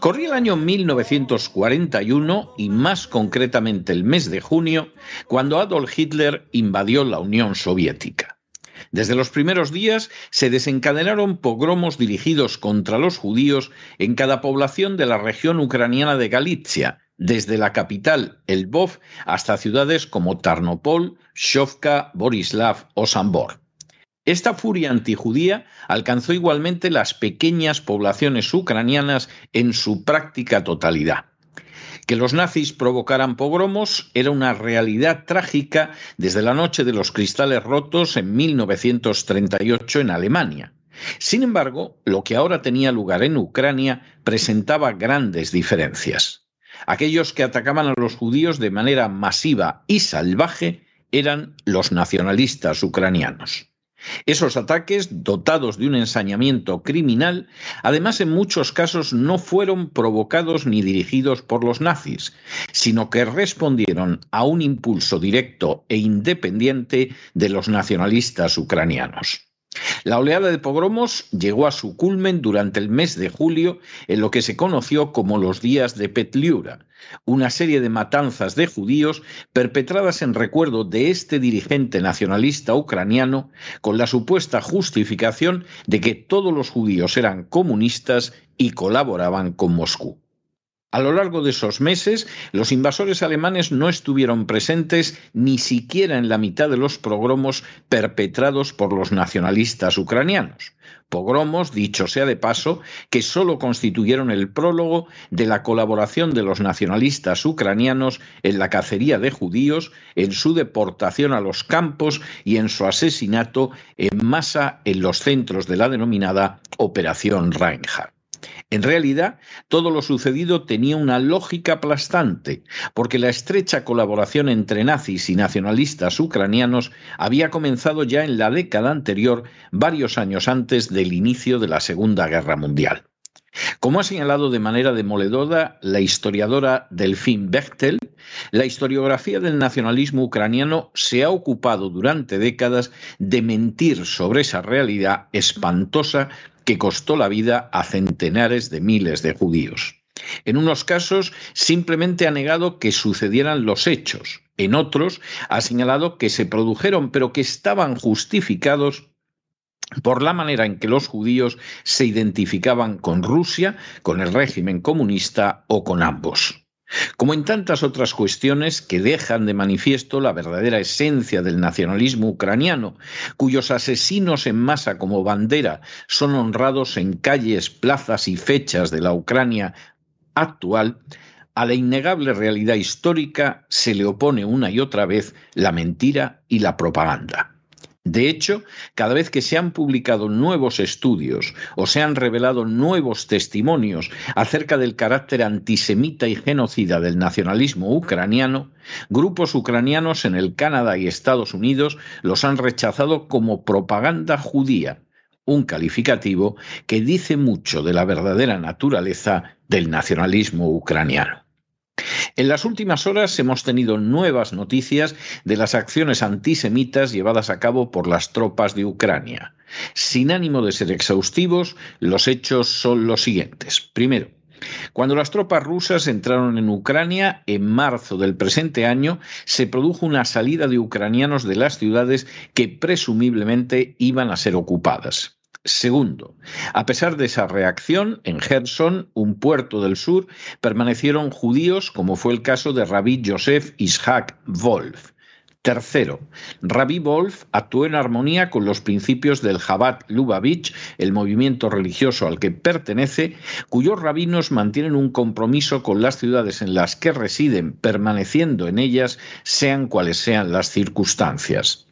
Corría el año 1941 y más concretamente el mes de junio, cuando Adolf Hitler invadió la Unión Soviética. Desde los primeros días se desencadenaron pogromos dirigidos contra los judíos en cada población de la región ucraniana de Galicia, desde la capital, Lvov, hasta ciudades como Tarnopol, Shovka, Borislav o Sambor. Esta furia antijudía alcanzó igualmente las pequeñas poblaciones ucranianas en su práctica totalidad. Que los nazis provocaran pogromos era una realidad trágica desde la noche de los cristales rotos en 1938 en Alemania. Sin embargo, lo que ahora tenía lugar en Ucrania presentaba grandes diferencias. Aquellos que atacaban a los judíos de manera masiva y salvaje eran los nacionalistas ucranianos. Esos ataques, dotados de un ensañamiento criminal, además en muchos casos no fueron provocados ni dirigidos por los nazis, sino que respondieron a un impulso directo e independiente de los nacionalistas ucranianos. La oleada de pogromos llegó a su culmen durante el mes de julio en lo que se conoció como los días de Petliura, una serie de matanzas de judíos perpetradas en recuerdo de este dirigente nacionalista ucraniano con la supuesta justificación de que todos los judíos eran comunistas y colaboraban con Moscú. A lo largo de esos meses, los invasores alemanes no estuvieron presentes ni siquiera en la mitad de los pogromos perpetrados por los nacionalistas ucranianos. Pogromos, dicho sea de paso, que solo constituyeron el prólogo de la colaboración de los nacionalistas ucranianos en la cacería de judíos, en su deportación a los campos y en su asesinato en masa en los centros de la denominada Operación Reinhardt. En realidad, todo lo sucedido tenía una lógica aplastante, porque la estrecha colaboración entre nazis y nacionalistas ucranianos había comenzado ya en la década anterior, varios años antes del inicio de la Segunda Guerra Mundial. Como ha señalado de manera demoledora la historiadora Delphine Bechtel, la historiografía del nacionalismo ucraniano se ha ocupado durante décadas de mentir sobre esa realidad espantosa que costó la vida a centenares de miles de judíos. En unos casos simplemente ha negado que sucedieran los hechos, en otros ha señalado que se produjeron pero que estaban justificados por la manera en que los judíos se identificaban con Rusia, con el régimen comunista o con ambos. Como en tantas otras cuestiones que dejan de manifiesto la verdadera esencia del nacionalismo ucraniano, cuyos asesinos en masa como bandera son honrados en calles, plazas y fechas de la Ucrania actual, a la innegable realidad histórica se le opone una y otra vez la mentira y la propaganda. De hecho, cada vez que se han publicado nuevos estudios o se han revelado nuevos testimonios acerca del carácter antisemita y genocida del nacionalismo ucraniano, grupos ucranianos en el Canadá y Estados Unidos los han rechazado como propaganda judía, un calificativo que dice mucho de la verdadera naturaleza del nacionalismo ucraniano. En las últimas horas hemos tenido nuevas noticias de las acciones antisemitas llevadas a cabo por las tropas de Ucrania. Sin ánimo de ser exhaustivos, los hechos son los siguientes. Primero, cuando las tropas rusas entraron en Ucrania en marzo del presente año, se produjo una salida de ucranianos de las ciudades que presumiblemente iban a ser ocupadas. Segundo, a pesar de esa reacción, en Gerson, un puerto del sur, permanecieron judíos, como fue el caso de Rabbi Joseph Ishak Wolf. Tercero, Rabbi Wolf actuó en armonía con los principios del Chabad Lubavitch, el movimiento religioso al que pertenece, cuyos rabinos mantienen un compromiso con las ciudades en las que residen, permaneciendo en ellas, sean cuales sean las circunstancias.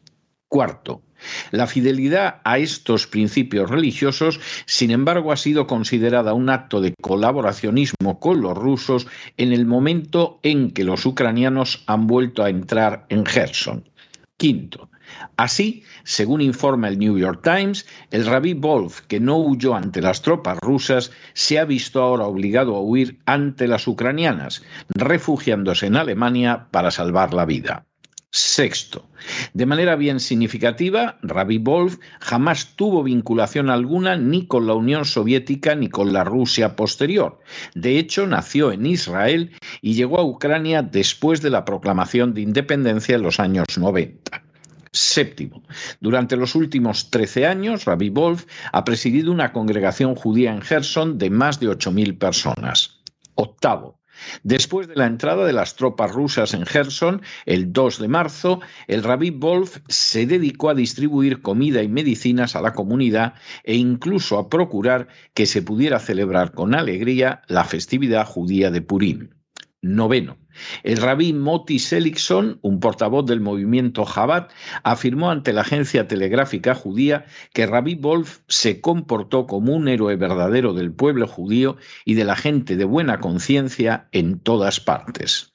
Cuarto, la fidelidad a estos principios religiosos, sin embargo, ha sido considerada un acto de colaboracionismo con los rusos en el momento en que los ucranianos han vuelto a entrar en Gerson. Quinto, Así, según informa el New York Times, el rabí Wolf, que no huyó ante las tropas rusas, se ha visto ahora obligado a huir ante las ucranianas, refugiándose en Alemania para salvar la vida. Sexto, de manera bien significativa, Rabbi Wolf jamás tuvo vinculación alguna ni con la Unión Soviética ni con la Rusia posterior. De hecho, nació en Israel y llegó a Ucrania después de la proclamación de independencia en los años 90. Séptimo, durante los últimos 13 años, Rabbi Wolf ha presidido una congregación judía en Gerson de más de 8.000 personas. Octavo, Después de la entrada de las tropas rusas en Gerson, el 2 de marzo, el rabí Wolf se dedicó a distribuir comida y medicinas a la comunidad e incluso a procurar que se pudiera celebrar con alegría la festividad judía de Purim. Noveno. El rabí Moti Seligson, un portavoz del movimiento Chabad, afirmó ante la agencia telegráfica judía que Rabí Wolf se comportó como un héroe verdadero del pueblo judío y de la gente de buena conciencia en todas partes.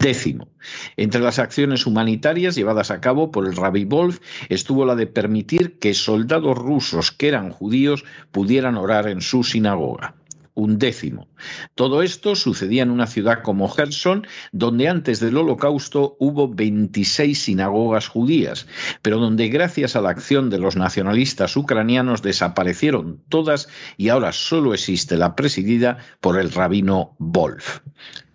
Décimo, entre las acciones humanitarias llevadas a cabo por el rabí Wolf estuvo la de permitir que soldados rusos que eran judíos pudieran orar en su sinagoga un décimo. Todo esto sucedía en una ciudad como Gerson, donde antes del holocausto hubo 26 sinagogas judías, pero donde gracias a la acción de los nacionalistas ucranianos desaparecieron todas y ahora solo existe la presidida por el rabino Wolf.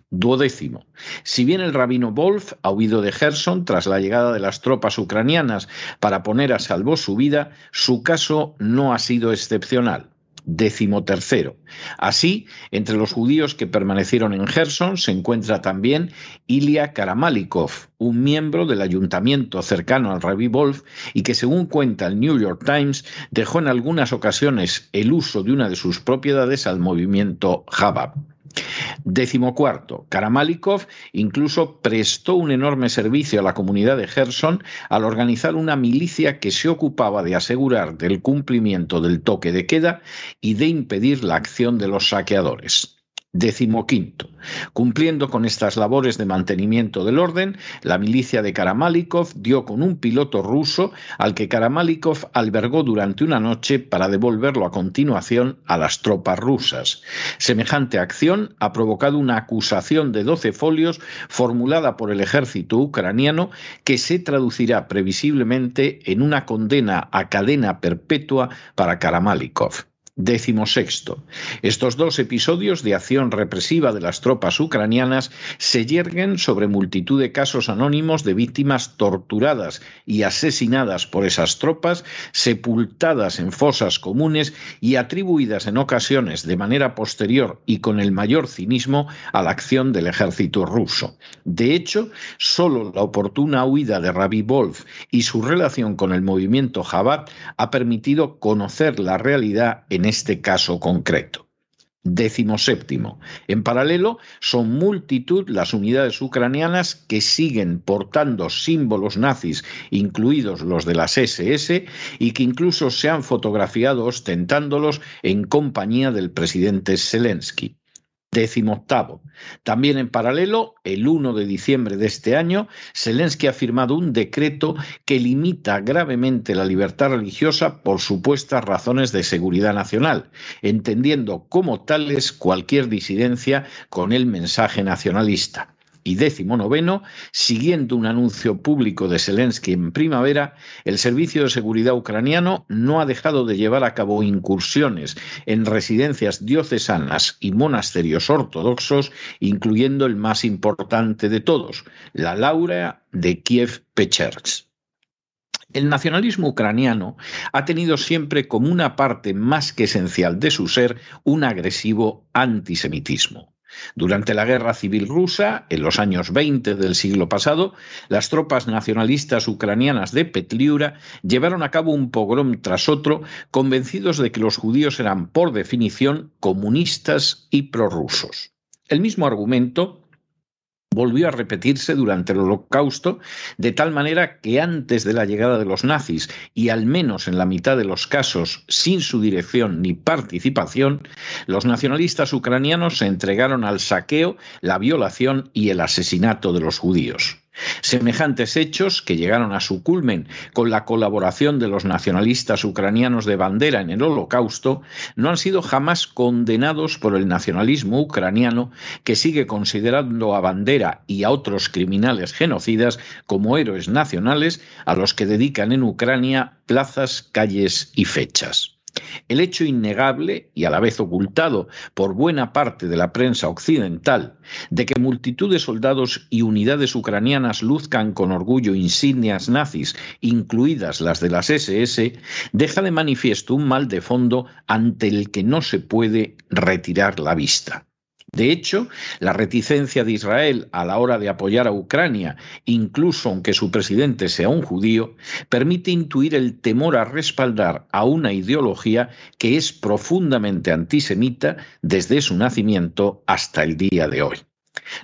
Duodécimo. Si bien el rabino Wolf ha huido de Gerson tras la llegada de las tropas ucranianas para poner a salvo su vida, su caso no ha sido excepcional decimotercero. Así, entre los judíos que permanecieron en Gerson se encuentra también Ilya Karamalikov, un miembro del ayuntamiento cercano al Rabbi Wolf y que, según cuenta el New York Times, dejó en algunas ocasiones el uso de una de sus propiedades al movimiento Chabad. Décimo cuarto, Karamalikov incluso prestó un enorme servicio a la comunidad de Gerson al organizar una milicia que se ocupaba de asegurar del cumplimiento del toque de queda y de impedir la acción de los saqueadores. Decimoquinto. Cumpliendo con estas labores de mantenimiento del orden, la milicia de Karamalikov dio con un piloto ruso al que Karamalikov albergó durante una noche para devolverlo a continuación a las tropas rusas. Semejante acción ha provocado una acusación de 12 folios formulada por el ejército ucraniano que se traducirá previsiblemente en una condena a cadena perpetua para Karamalikov. Décimo sexto. Estos dos episodios de acción represiva de las tropas ucranianas se yerguen sobre multitud de casos anónimos de víctimas torturadas y asesinadas por esas tropas, sepultadas en fosas comunes y atribuidas en ocasiones de manera posterior y con el mayor cinismo a la acción del ejército ruso. De hecho, solo la oportuna huida de Rabbi Wolf y su relación con el movimiento Jabad ha permitido conocer la realidad en este caso concreto. Décimo séptimo. En paralelo, son multitud las unidades ucranianas que siguen portando símbolos nazis, incluidos los de las SS, y que incluso se han fotografiado ostentándolos en compañía del presidente Zelensky. Décimo octavo. También en paralelo, el 1 de diciembre de este año, Zelensky ha firmado un decreto que limita gravemente la libertad religiosa por supuestas razones de seguridad nacional, entendiendo como tales cualquier disidencia con el mensaje nacionalista y décimo noveno, siguiendo un anuncio público de Zelensky en primavera, el Servicio de Seguridad ucraniano no ha dejado de llevar a cabo incursiones en residencias diocesanas y monasterios ortodoxos, incluyendo el más importante de todos, la Laura de Kiev-Pechersk. El nacionalismo ucraniano ha tenido siempre como una parte más que esencial de su ser un agresivo antisemitismo. Durante la Guerra Civil Rusa, en los años 20 del siglo pasado, las tropas nacionalistas ucranianas de Petliura llevaron a cabo un pogrom tras otro, convencidos de que los judíos eran por definición comunistas y prorrusos. El mismo argumento volvió a repetirse durante el Holocausto, de tal manera que antes de la llegada de los nazis, y al menos en la mitad de los casos sin su dirección ni participación, los nacionalistas ucranianos se entregaron al saqueo, la violación y el asesinato de los judíos. Semejantes hechos, que llegaron a su culmen con la colaboración de los nacionalistas ucranianos de bandera en el Holocausto, no han sido jamás condenados por el nacionalismo ucraniano, que sigue considerando a bandera y a otros criminales genocidas como héroes nacionales a los que dedican en Ucrania plazas, calles y fechas. El hecho innegable y a la vez ocultado por buena parte de la prensa occidental de que multitud de soldados y unidades ucranianas luzcan con orgullo insignias nazis, incluidas las de las SS, deja de manifiesto un mal de fondo ante el que no se puede retirar la vista. De hecho, la reticencia de Israel a la hora de apoyar a Ucrania, incluso aunque su presidente sea un judío, permite intuir el temor a respaldar a una ideología que es profundamente antisemita desde su nacimiento hasta el día de hoy.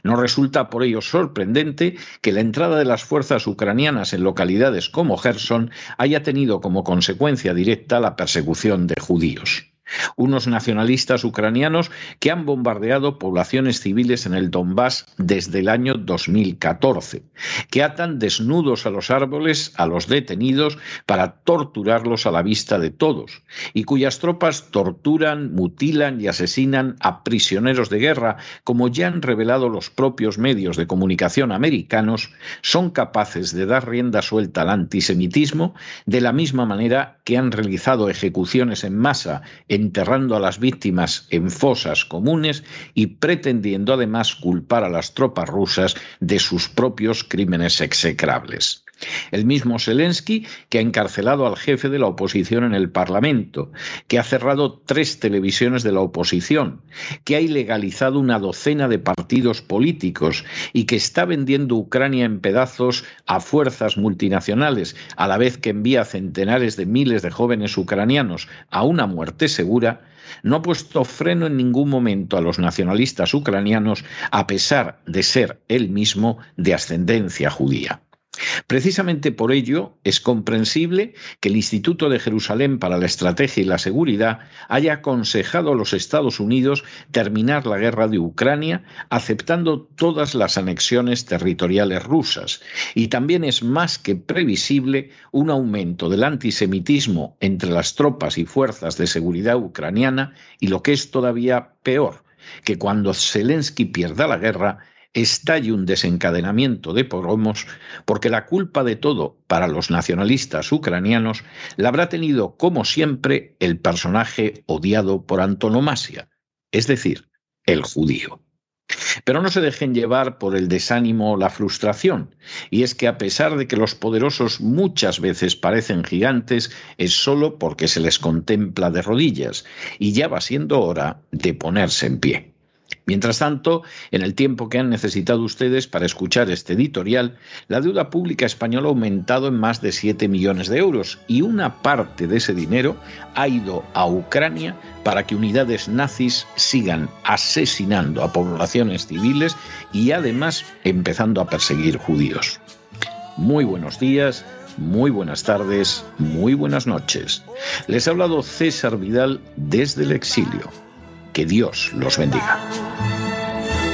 No resulta por ello sorprendente que la entrada de las fuerzas ucranianas en localidades como Gerson haya tenido como consecuencia directa la persecución de judíos unos nacionalistas ucranianos que han bombardeado poblaciones civiles en el Donbass desde el año 2014, que atan desnudos a los árboles a los detenidos para torturarlos a la vista de todos, y cuyas tropas torturan, mutilan y asesinan a prisioneros de guerra, como ya han revelado los propios medios de comunicación americanos, son capaces de dar rienda suelta al antisemitismo de la misma manera que han realizado ejecuciones en masa en enterrando a las víctimas en fosas comunes y pretendiendo además culpar a las tropas rusas de sus propios crímenes execrables. El mismo Zelensky, que ha encarcelado al jefe de la oposición en el Parlamento, que ha cerrado tres televisiones de la oposición, que ha ilegalizado una docena de partidos políticos y que está vendiendo Ucrania en pedazos a fuerzas multinacionales, a la vez que envía centenares de miles de jóvenes ucranianos a una muerte segura, no ha puesto freno en ningún momento a los nacionalistas ucranianos, a pesar de ser él mismo de ascendencia judía. Precisamente por ello es comprensible que el Instituto de Jerusalén para la Estrategia y la Seguridad haya aconsejado a los Estados Unidos terminar la guerra de Ucrania aceptando todas las anexiones territoriales rusas. Y también es más que previsible un aumento del antisemitismo entre las tropas y fuerzas de seguridad ucraniana y lo que es todavía peor, que cuando Zelensky pierda la guerra, estalle un desencadenamiento de pogromos, porque la culpa de todo para los nacionalistas ucranianos la habrá tenido, como siempre, el personaje odiado por antonomasia, es decir, el judío. Pero no se dejen llevar por el desánimo o la frustración, y es que a pesar de que los poderosos muchas veces parecen gigantes, es solo porque se les contempla de rodillas, y ya va siendo hora de ponerse en pie. Mientras tanto, en el tiempo que han necesitado ustedes para escuchar este editorial, la deuda pública española ha aumentado en más de 7 millones de euros y una parte de ese dinero ha ido a Ucrania para que unidades nazis sigan asesinando a poblaciones civiles y además empezando a perseguir judíos. Muy buenos días, muy buenas tardes, muy buenas noches. Les ha hablado César Vidal desde el exilio. Que Dios los bendiga.